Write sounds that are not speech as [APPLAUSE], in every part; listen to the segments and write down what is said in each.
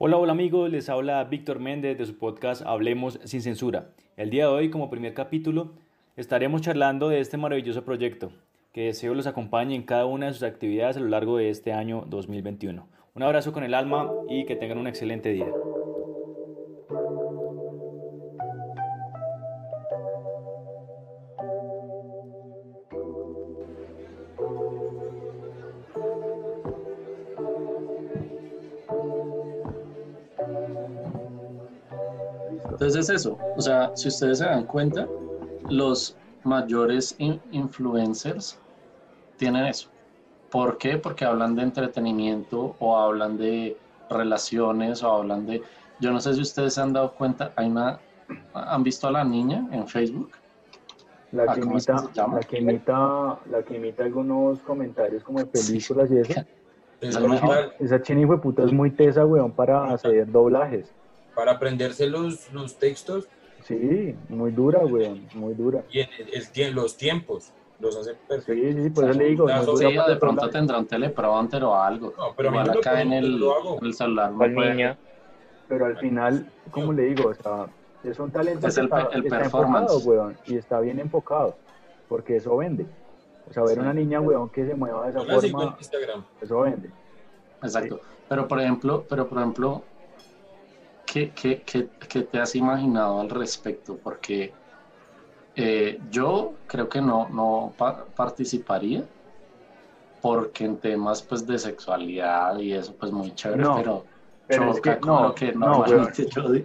Hola, hola amigos, les habla Víctor Méndez de su podcast Hablemos sin censura. El día de hoy, como primer capítulo, estaremos charlando de este maravilloso proyecto, que deseo los acompañe en cada una de sus actividades a lo largo de este año 2021. Un abrazo con el alma y que tengan un excelente día. Entonces es eso, o sea, si ustedes se dan cuenta, los mayores influencers tienen eso. ¿Por qué? Porque hablan de entretenimiento o hablan de relaciones o hablan de... Yo no sé si ustedes se han dado cuenta, hay una... ¿Han visto a la niña en Facebook? La ah, que, imita, la, que imita, la que imita algunos comentarios como de películas y eso. Esa, esa de puta es muy tesa, weón, para hacer doblajes para aprenderse los, los textos. Sí, muy dura, güey, muy dura. Y el, los tiempos los hace perfectos. Sí, sí, por eso le digo. Sí, de pronto tendrá un teleprompter o algo. No, pero Igual acá en el, en el celular. niña. Pero al final, como le digo, o sea, es un talento es el, el performance. Enfocado, y está bien enfocado, porque eso vende. O sea, ver una niña, weón, que se mueva de esa forma, eso vende. Exacto. Pero por ejemplo, pero por ejemplo, ¿qué, qué, qué, te has imaginado al respecto? Porque eh, yo creo que no, no participaría, porque en temas pues de sexualidad y eso pues muy chévere, pero, pero es que, no, que no,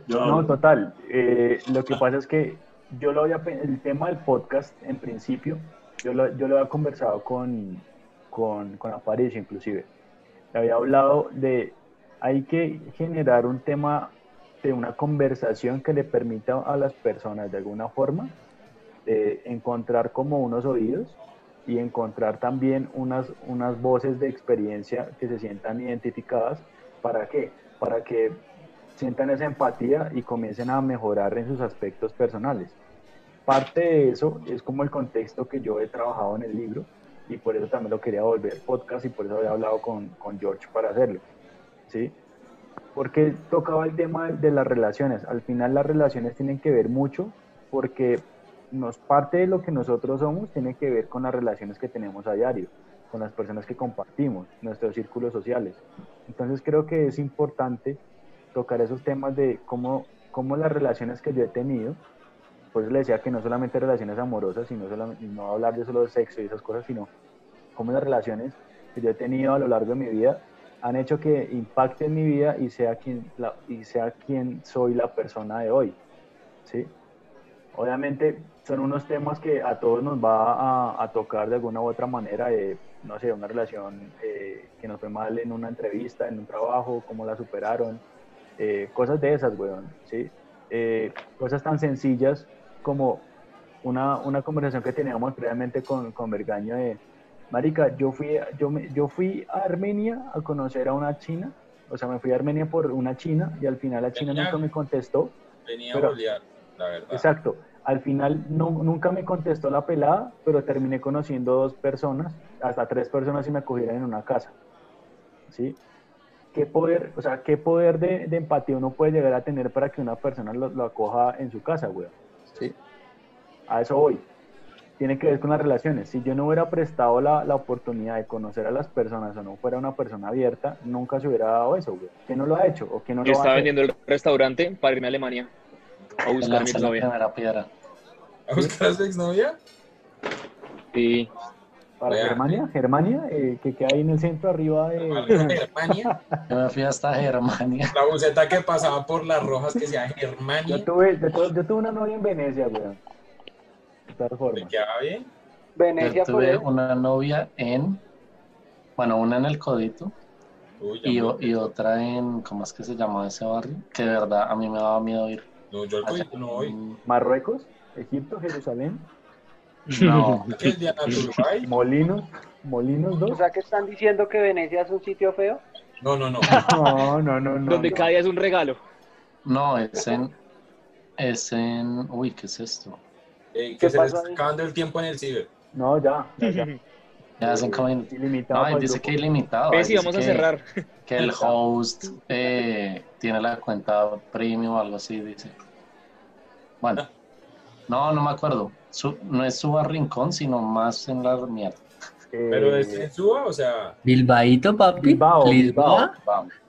no, [LAUGHS] total. Eh, lo que pasa es que yo lo había, el tema del podcast en principio, yo lo, yo lo había conversado con, con, con Aparicio inclusive. Le había hablado de hay que generar un tema de una conversación que le permita a las personas de alguna forma encontrar como unos oídos y encontrar también unas, unas voces de experiencia que se sientan identificadas. ¿Para qué? Para que sientan esa empatía y comiencen a mejorar en sus aspectos personales. Parte de eso es como el contexto que yo he trabajado en el libro y por eso también lo quería volver podcast y por eso había hablado con, con George para hacerlo. ¿sí? Porque tocaba el tema de las relaciones. Al final las relaciones tienen que ver mucho porque nos parte de lo que nosotros somos tiene que ver con las relaciones que tenemos a diario, con las personas que compartimos, nuestros círculos sociales. Entonces creo que es importante tocar esos temas de cómo, cómo las relaciones que yo he tenido, pues le decía que no solamente relaciones amorosas, sino solamente, no hablar de solo sexo y esas cosas, sino cómo las relaciones que yo he tenido a lo largo de mi vida han hecho que impacte en mi vida y sea quien, y sea quien soy la persona de hoy. ¿sí? Obviamente son unos temas que a todos nos va a, tocar de alguna u otra manera, no sé, una relación eh, que nos fue mal en una entrevista, en un trabajo, cómo la superaron, eh, cosas de esas, weón, ¿sí? Eh, cosas tan sencillas como una, una conversación que teníamos previamente con, con Bergaño de Marica, yo fui, yo, me, yo fui a Armenia a conocer a una china, o sea, me fui a Armenia por una china y al final la china nunca me contestó. Venía a la verdad. Exacto. Al final no, nunca me contestó la pelada, pero terminé conociendo dos personas, hasta tres personas y me acogieron en una casa. ¿Sí? ¿Qué poder, o sea, qué poder de, de empatía uno puede llegar a tener para que una persona lo, lo acoja en su casa, güey? ¿Sí? A eso voy tiene que ver con las relaciones. Si yo no hubiera prestado la, la, oportunidad de conocer a las personas o no fuera una persona abierta, nunca se hubiera dado eso, güey. ¿Quién no lo ha hecho? ¿O quién no yo lo estaba vendiendo el restaurante para irme a Alemania a buscar a mi exnovia. ¿A buscar a su exnovia? Sí. ¿Para Germania? ¿Germania? Eh, que queda ahí en el centro arriba de... ¿Germania? [LAUGHS] Yo me fui hasta Germania. La buceta que pasaba por las rojas que sea Germania. Yo tuve, yo tuve una novia en Venecia, güey ¿Te quedaba bien? Venecia Yo tuve una novia en, bueno, una en el Codito y, y, otra en, ¿cómo es que se llama ese barrio? Que de verdad a mí me daba miedo ir. No, yo al Codito no voy. ¿Marruecos? ¿Egipto? ¿Jerusalén? No. [LAUGHS] [LAUGHS] ¿Molinos? ¿Molinos dos? O sea que están diciendo que Venecia es un sitio feo. No, no, no. no, no, no, no. Donde cada día es un regalo. No, es en, es en, uy, ¿qué es esto? Eh, que se les está acabando el tiempo en el ciber. No, ya. Ya, [LAUGHS] ya. ya hacen como ilimitado. No, dice que ilimitado. sí, vamos a cerrar. que el [LAUGHS] host eh, tiene la cuenta premium o algo así, dice. Bueno, no, no me acuerdo. no es Suba Rincón, sino más en la mierda. ¿Pero es en Suba? O sea... Bilbaito, papi. Bilbao, Bilbao.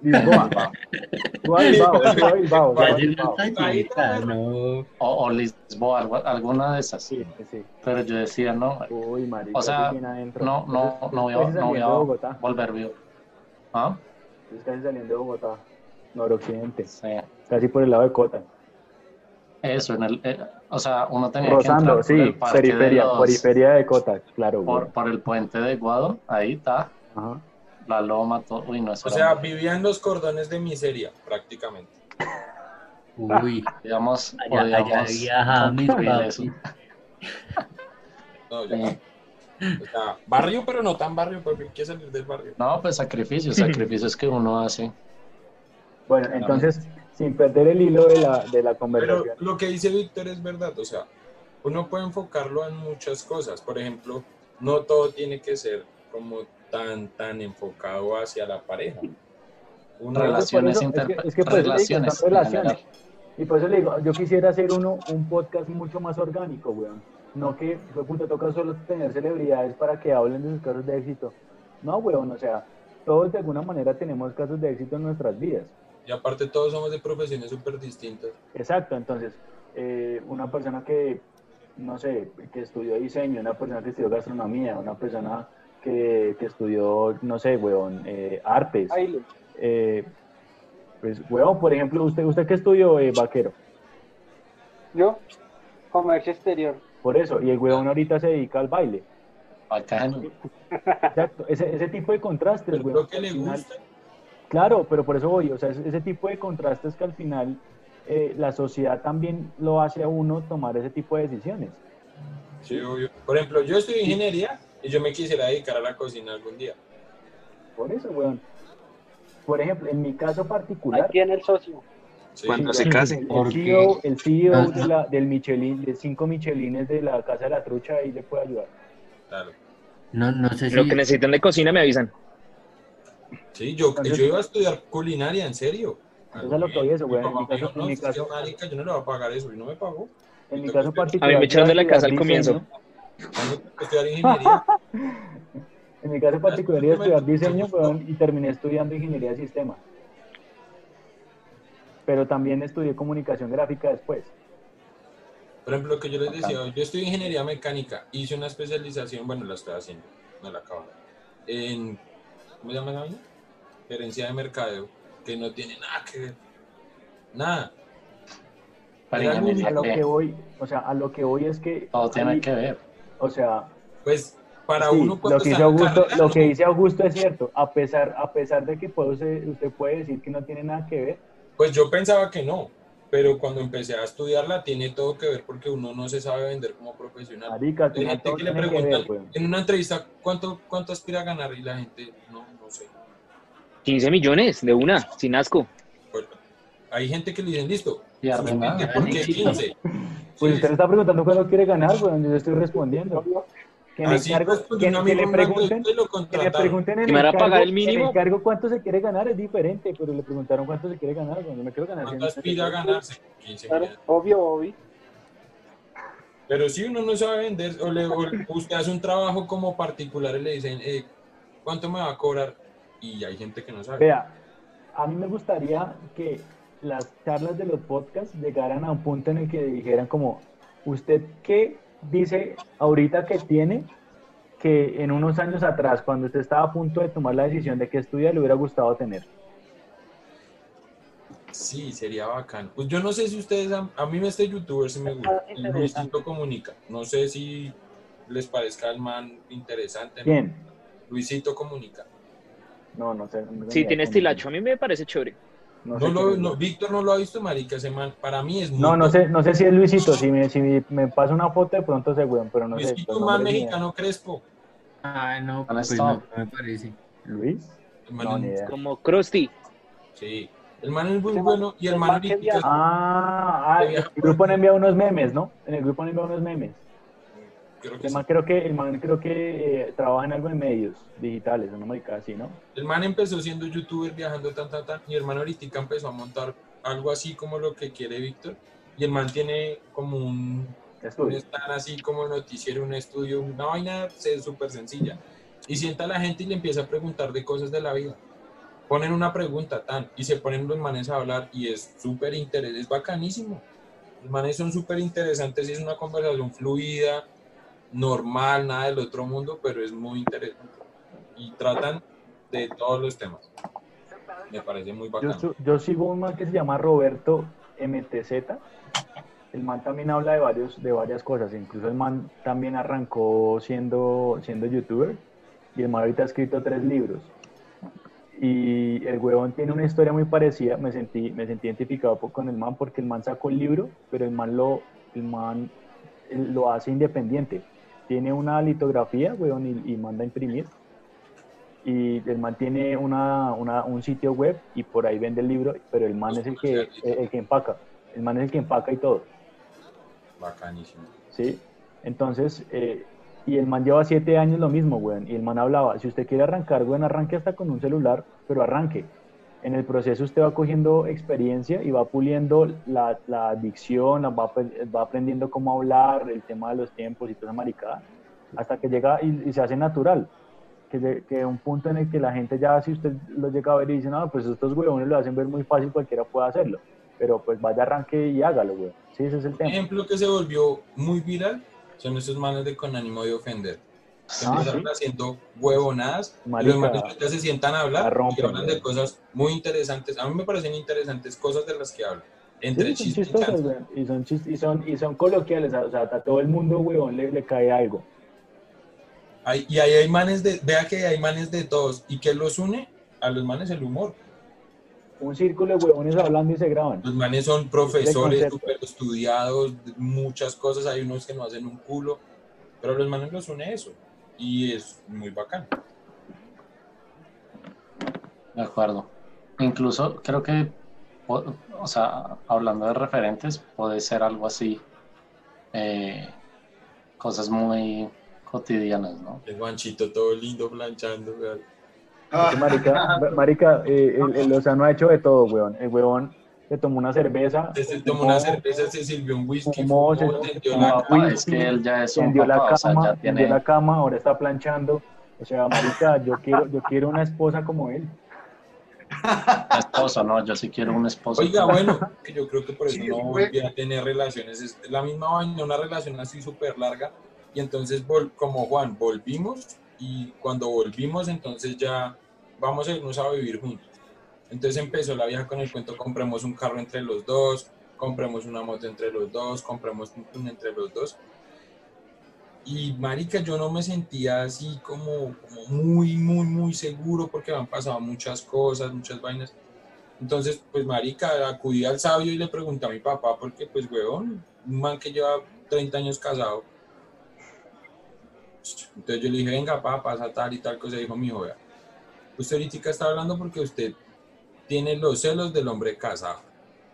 Bilbao. Bilbao, Bilbao. O, Lisboa, alguna de esas. Sí, sí. Pero yo decía, no. Uy, marica, o sea, no, no, no voy a, no voy a volver vivo. ¿Ah? Es casi saliendo de Bogotá, noroccidente. Sí. Casi por el lado de Cota. Eso, en el, eh, o sea, uno tenía Rosando, que entrar sí, periferia, de periferia de Cota, claro. Por, por, el puente de Ecuador, ahí está. Ajá. La loma, todo. Uy, no, o sea, vivían los cordones de miseria, prácticamente. Uy, digamos, allá, allá había No, ya. O sea, barrio, pero no tan barrio, porque quiere salir del barrio. No, pues sacrificios, sacrificios que uno hace. Bueno, entonces, sin perder el hilo de la, de la conversación. Pero lo que dice Víctor es verdad, o sea, uno puede enfocarlo en muchas cosas. Por ejemplo, no todo tiene que ser como tan, tan enfocado hacia la pareja. relaciones relaciones, Y por eso le digo, yo quisiera hacer uno, un podcast mucho más orgánico, weón. No que, fue punto toca solo tener celebridades para que hablen de sus casos de éxito. No, weón, o sea, todos de alguna manera tenemos casos de éxito en nuestras vidas. Y aparte todos somos de profesiones súper distintas. Exacto, entonces, eh, una persona que, no sé, que estudió diseño, una persona que estudió gastronomía, una persona que, que estudió, no sé, weón, eh, artes. Eh, pues, weón, por ejemplo, ¿usted, usted qué estudió, vaquero? Yo, comercio exterior. Por eso, y el weón ahorita se dedica al baile. Bacano. Exacto, ese, ese tipo de contrastes, weón. que le gusta Claro, pero por eso voy, o sea, ese tipo de contrastes que al final eh, la sociedad también lo hace a uno tomar ese tipo de decisiones. Sí, obvio. Por ejemplo, yo estudio ingeniería y yo me quisiera dedicar a la cocina algún día. Por eso, weón. Por ejemplo, en mi caso particular. Ahí tiene el socio. Cuando se case. El, CEO, el CEO de la, del Michelin, de cinco Michelines de la Casa de la Trucha, ahí le puede ayudar. Claro. No, no sé si... Lo que necesitan de cocina me avisan. Sí, yo, yo iba a estudiar culinaria, en serio. Eso es lo que oye eso, güey. En mi caso, no, en mi caso marica, yo no le voy a pagar eso y no me pagó. En mi caso particular. A mí me echaron de la casa al comienzo. Estudiar ingeniería. [LAUGHS] en mi caso particular iba a estudiar diseño y terminé estudiando ingeniería de sistemas. Pero también estudié comunicación gráfica después. Por ejemplo, lo que yo les decía, yo estudié ingeniería mecánica, hice una especialización, bueno, la estoy haciendo, no la acabo. En ¿cómo se llama esa Gerencia de mercadeo, que no tiene nada que ver. Nada. a lo que voy, o sea, a lo que voy es que. Todo tiene que ver. O sea. Pues para uno lo que, dice Augusto, lo que [LAUGHS] dice Augusto es cierto, a pesar, a pesar de que puede, usted puede decir que no tiene nada que ver. Pues yo pensaba que no, pero cuando empecé a estudiarla tiene todo que ver porque uno no se sabe vender como profesional. Marica, gente que le preguntan en una entrevista cuánto, cuánto aspira a ganar y la gente 15 millones de una, sin asco. hay gente que le dicen, listo. Y ¿Por qué 15? Pues usted está preguntando cuánto quiere ganar, pues yo estoy respondiendo. Que me, cargo, que, le pregunten, que le pregunten en el, cargo, pagar el mínimo. En el cargo cuánto se quiere ganar es diferente, pero le preguntaron cuánto se quiere ganar, cuando me quiero ganar. ¿Cuánto aspira a ganarse? 15 obvio, obvio. Pero si uno no sabe vender, o, le, usted hace un trabajo como particular y le dicen, eh, ¿cuánto me va a cobrar? Y hay gente que no sabe. Vea, a mí me gustaría que las charlas de los podcasts llegaran a un punto en el que dijeran como, ¿usted qué dice ahorita que tiene que en unos años atrás, cuando usted estaba a punto de tomar la decisión de qué estudiar, le hubiera gustado tener? Sí, sería bacán. Pues yo no sé si ustedes, a mí este youtuber sí me gusta, Luisito Comunica. No sé si les parezca el man interesante. ¿Quién? Luisito Comunica. No, no sé. sí, tiene estilacho. A mí me parece chévere. No, lo, Víctor no lo ha visto, marica, ese man, para mí es muy No, no sé, no sé si es Luisito, si me, si me pasa una foto de pronto se weón, pero no Luisito, sé. Luisito, man mexicano crespo. Ah, no, pues no, me parece. ¿Luis? No, ni idea. Como Krusty. Sí, el man es muy bueno y el man Ah, ah, el grupo han enviado unos memes, ¿no? En el grupo han enviado unos memes. Creo que el man creo que, el man creo que eh, trabaja en algo en medios digitales, una marica así, ¿no? El man empezó siendo youtuber, viajando tan, tan, tan, y el man ahorita empezó a montar algo así como lo que quiere Víctor, y el man tiene como un, estudio. un así como noticiero, un estudio, una vaina súper sencilla, y sienta a la gente y le empieza a preguntar de cosas de la vida. Ponen una pregunta tan, y se ponen los manes a hablar, y es súper interesante, es bacanísimo. Los manes son súper interesantes y es una conversación fluida, normal, nada del otro mundo, pero es muy interesante. Y tratan de todos los temas. Me parece muy bacano. Yo, sigo un man que se llama Roberto MTZ. El man también habla de, varios, de varias cosas. Incluso el man también arrancó siendo, siendo youtuber. Y el man ahorita ha escrito tres libros. Y el huevón tiene una historia muy parecida. Me sentí, me sentí identificado con el man porque el man sacó el libro, pero el man lo, el man lo hace independiente tiene una litografía, weón, y, manda a imprimir. Y el man tiene una, una, un sitio web y por ahí vende el libro, pero el man es el que, el, que empaca. El man es el que empaca y todo. Bacanísimo. Sí. Entonces, eh, y el man lleva siete años lo mismo, weón. Y el man hablaba, si usted quiere arrancar, weón, arranque hasta con un celular, pero arranque en el proceso usted va cogiendo experiencia y va puliendo la, la adicción, va, va, aprendiendo cómo hablar, el tema de los tiempos y toda esa maricada, hasta que llega y, se hace natural. Que, que, un punto en el que la gente ya, si usted lo llega a ver y dice, no, pues estos huevones lo hacen ver muy fácil, cualquiera puede hacerlo. Pero pues vaya, arranque y hágalo, güey. Sí, ese es el tema. Un ejemplo que se volvió muy viral son esos manos de con ánimo de ofender ah, empezaron haciendo huevonadas Marica, y los se sientan a hablar y hablan de cosas muy interesantes. A mí me parecen interesantes cosas de las que hablan. Entre sí, chistes y, son y, son, y son coloquiales, o sea, a todo el mundo, huevón, le, le cae algo. y ahí hay manes de, vea que hay manes de todos. ¿Y qué los une? A los manes el humor. Un círculo de huevones hablando y se graban. Los manes son profesores, súper estudiados, muchas cosas. Hay unos que no hacen un culo, pero los manes los une eso y es muy bacán. De acuerdo. Incluso creo que, o, sea, hablando de referentes, puede ser algo así, eh, cosas muy cotidianas, ¿no? El guanchito todo lindo planchando, Marica, [LAUGHS] marica eh, el, el, ha hecho de todo, weón. El weón se tomó una cerveza. Se tomó una cerveza, se sirvió un whisky, fumó, se, la cama, es que él ya es un la cama, tiene... la cama, ahora está planchando. O sea, marica, yo quiero, yo quiero una esposa como él. Una esposa, no, yo sí quiero una esposa. Oiga, [LAUGHS] bueno, que yo creo que por eso no volví a tener relaciones. Es la misma vaina, una relación así súper larga. Y entonces, como Juan, volvimos y cuando volvimos, entonces ya vamos a irnos a vivir juntos. Entonces empezó la vieja con el cuento, compremos un carro entre los dos, compremos una moto entre los dos, compremos un entre los dos. Y marica, yo no me sentía así como, como muy, muy, muy seguro porque me han pasado muchas cosas, muchas vainas. Entonces, pues marica, acudí al sabio y le pregunté a mi papá porque, pues, weón, un man que lleva 30 años casado. Entonces yo le dije, venga, papá, pasa tal y tal cosa. Dijo mi hijo, vea, usted ahorita está hablando porque usted tiene los celos del hombre casado.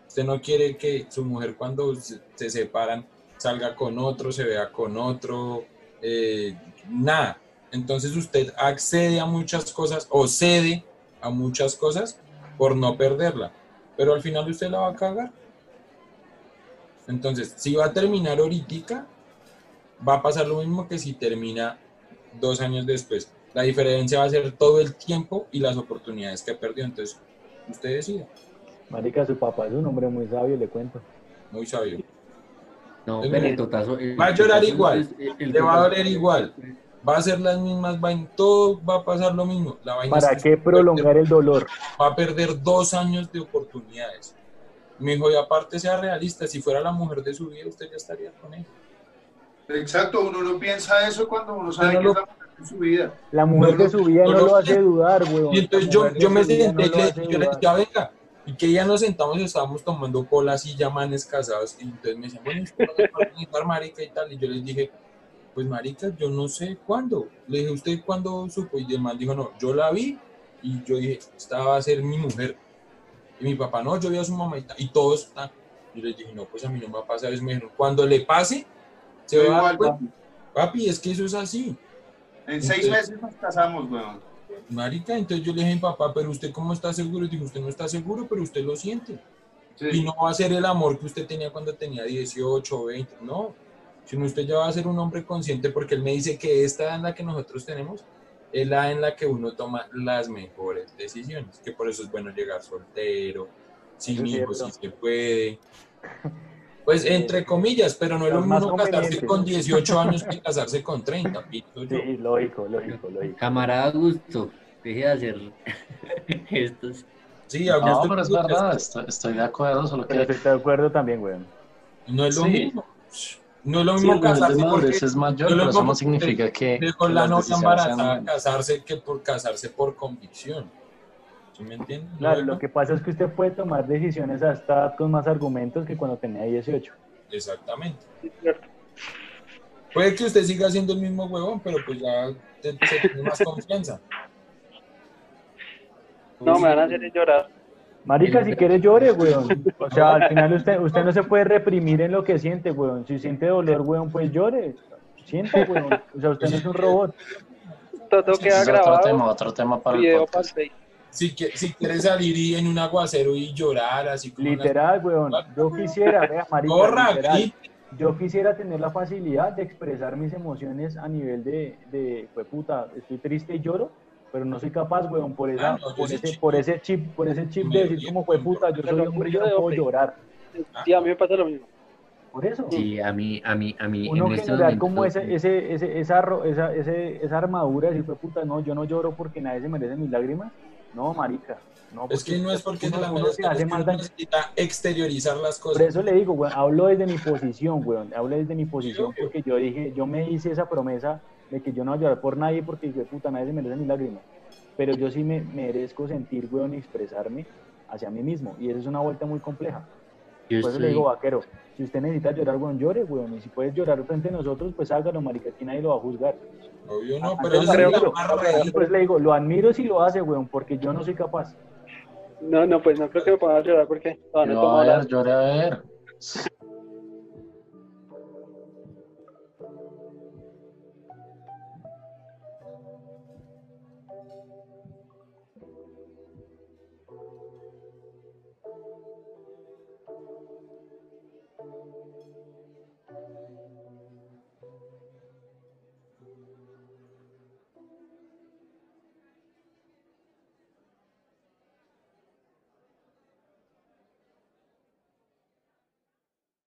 Usted no quiere que su mujer cuando se, separan salga con otro, se vea con otro, eh, nada. Entonces usted accede a muchas cosas o cede a muchas cosas por no perderla. Pero al final usted la va a cagar. Entonces, si va a terminar ahorita, va a pasar lo mismo que si termina dos años después. La diferencia va a ser todo el tiempo y las oportunidades que perdió. Entonces, Usted decida. Marica, su papá es un hombre muy sabio, le cuento. Muy sabio. No, el totazo, va a llorar igual, le va a doler igual, va a hacer las mismas vainas, todo va a pasar lo mismo. La vaina ¿Para qué prolongar el dolor? Va a perder dos años de oportunidades. Mi hijo, y aparte sea realista, si fuera la mujer de su vida, usted ya estaría con él. Exacto, uno no piensa eso cuando uno sabe que es la mujer su vida. La mujer de su vida no, lo hace dudar, weón. Y entonces yo, yo me senté y yo le dije, venga, y que ya nos sentamos y estábamos tomando cola así, ya manes casados, y entonces me decían, bueno, ¿usted marica y tal? Y yo les dije, pues marica, yo no sé cuándo. Le dije, ¿usted cuándo supo? Y el man dijo, no, yo la vi, y yo dije, esta va a ser mi mujer. Y mi papá, no, yo vi a su mamá y, y todos están. Y les dije, no, pues a mí no me va a pasar eso. Me dijeron, cuando le pase, se va a dar cuenta. Papi, es que eso es así. En seis meses nos casamos, weón. Marica, entonces yo le dije a mi papá, pero usted cómo está seguro? Y dijo, usted no está seguro, pero usted lo siente. Y no va a ser el amor que usted tenía cuando tenía 18 o 20, no. Sino usted ya va a ser un hombre consciente porque él me dice que esta edad en la que nosotros tenemos es la en la que uno toma las mejores decisiones, que por eso es bueno llegar soltero, sin hijos si se puede. Pues entre comillas, pero no es lo mismo casarse con 18 años que casarse con 30. [LAUGHS] Pito, sí, lógico, lógico, lógico. Camarada Gusto, deje de hacer [LAUGHS] estos. Sí, Augusto. No, pero es verdad, estoy, de acuerdo, solo que... Estoy de acuerdo también, güey. No es lo mismo. No es lo mismo casarse porque es mayor, pero eso no significa que... Dejó la novia embarazada casarse que por casarse por convicción. ¿Sí me entiendes? Claro, lo que pasa es que usted puede tomar decisiones hasta con más argumentos que cuando tenía 18. Exactamente. Puede que usted siga siendo el mismo huevón, pero pues ya se tiene más confianza. No, me van a hacer llorar. Marica, si quiere llore, weón. O sea, al final usted, usted no se puede reprimir en lo que siente, weón. Si siente dolor, weón, pues llore. Siente, weón. O sea, usted no es un robot. Todo queda grabado. Otro tema, otro tema para el podcast. Si, si quiere salir y en un aguacero y llorar, así como. Literal, weón. Yo quisiera, vea, marica. Corra, literal, yo quisiera tener la facilidad de expresar mis emociones a nivel de, de, pues puta, estoy triste y lloro pero no soy capaz, weón, por, esa, ah, por, ese, por ese chip, por ese chip de decir como fue puta, yo soy hombre, yo no puedo llorar. Sí, a mí me pasa lo mismo. Por eso. Sí, a mí, a mí, a mí. Uno en este general como ese, ese, ese, esa, esa, esa armadura, decir, fue puta, no, yo no lloro porque nadie se merece mis lágrimas. No, marica. No, es que no es porque uno, la uno se hace más necesita exteriorizar las cosas. Por eso le digo, weón, hablo desde mi posición, weón, hablo desde mi posición porque yo dije, yo me hice esa promesa de que yo no voy a llorar por nadie porque, de puta, nadie se merece mis lágrimas pero yo sí me merezco sentir, weón, y expresarme hacia mí mismo. Y eso es una vuelta muy compleja. Por eso le digo, vaquero, si usted necesita llorar, weón, llore, weón. Y si puedes llorar frente a nosotros, pues hágalo, marica, aquí nadie lo va a juzgar. Obvio no, pero es Pues le digo, lo admiro si lo hace, weón, porque yo no soy capaz. No, no, pues no creo que me pueda llorar porque... No, no, a ver, llore a ver.